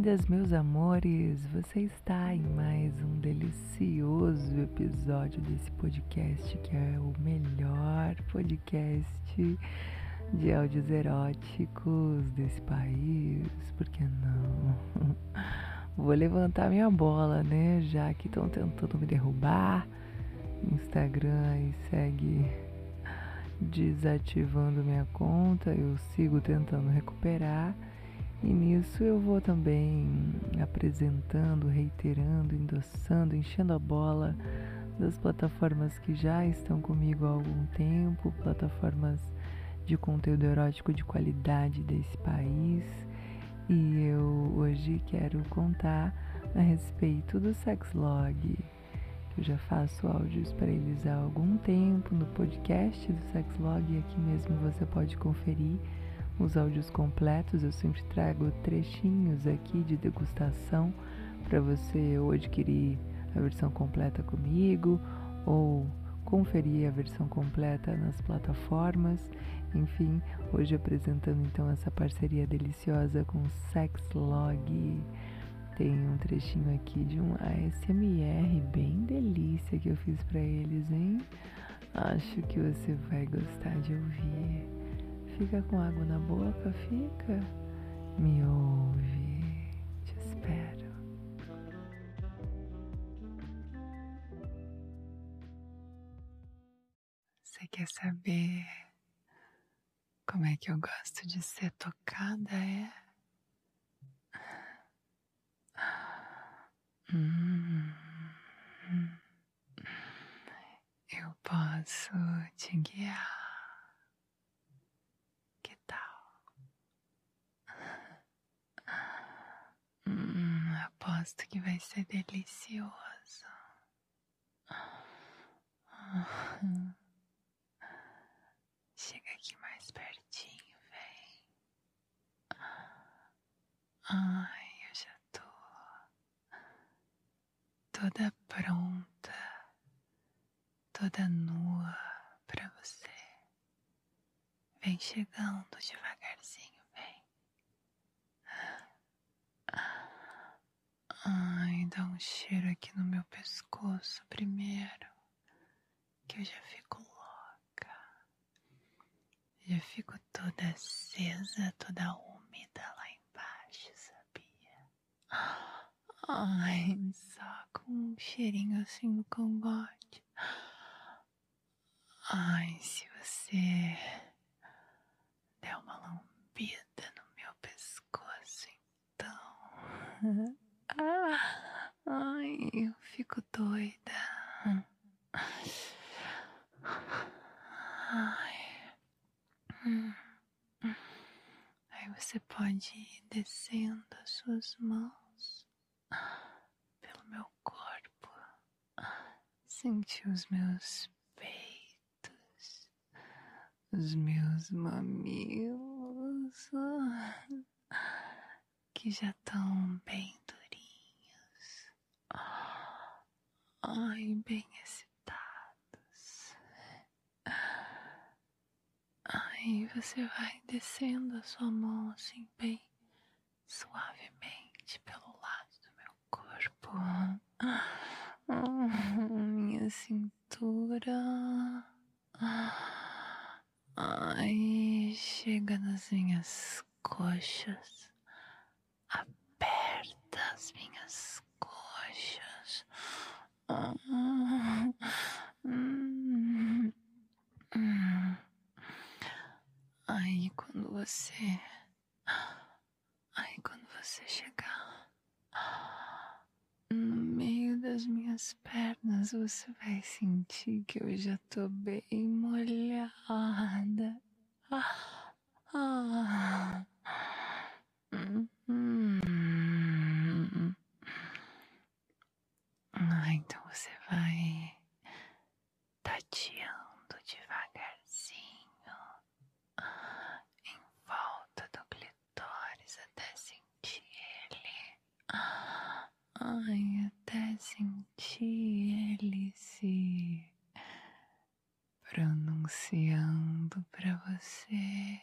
Bem-vindas, meus amores! Você está em mais um delicioso episódio desse podcast que é o melhor podcast de áudios eróticos desse país. Por que não? Vou levantar minha bola, né? Já que estão tentando me derrubar. Instagram e segue desativando minha conta. Eu sigo tentando recuperar. E nisso eu vou também apresentando, reiterando, endossando, enchendo a bola das plataformas que já estão comigo há algum tempo, plataformas de conteúdo erótico de qualidade desse país. E eu hoje quero contar a respeito do Sexlog, eu já faço áudios para eles há algum tempo no podcast do Sexlog, e aqui mesmo você pode conferir os áudios completos. Eu sempre trago trechinhos aqui de degustação para você ou adquirir a versão completa comigo ou conferir a versão completa nas plataformas. Enfim, hoje apresentando então essa parceria deliciosa com Sexlog. Tem um trechinho aqui de um ASMR bem delícia que eu fiz para eles, hein? Acho que você vai gostar de ouvir. Fica com água na boca, fica. Me ouve. Te espero. Você quer saber como é que eu gosto de ser tocada? É? Hum, eu posso te guiar. Aposto que vai ser delicioso. Chega aqui mais pertinho, vem. Ai, eu já tô toda pronta, toda nua pra você. Vem chegando devagarzinho. Ai, dá um cheiro aqui no meu pescoço primeiro, que eu já fico louca. Já fico toda acesa, toda úmida lá embaixo, sabia? Ai, só com um cheirinho assim no cangote. Ai, se você der uma lambida no meu pescoço, então. Ai, eu fico doida. Ai. Aí você pode ir descendo as suas mãos pelo meu corpo, sentir os meus peitos, os meus mamilos que já estão bem Ai, bem excitados. Aí você vai descendo a sua mão assim, bem suavemente pelo lado do meu corpo. Minha cintura. Ai, chega nas minhas coxas. Aperta as minhas coxas. Aí quando você. Aí quando você chegar no meio das minhas pernas, você vai sentir que eu já tô bem molhada. Ah, ah. Hum. Ah, então você vai tateando devagarzinho em volta do clitóris até sentir ele. Ai, até sentir ele se pronunciando para você.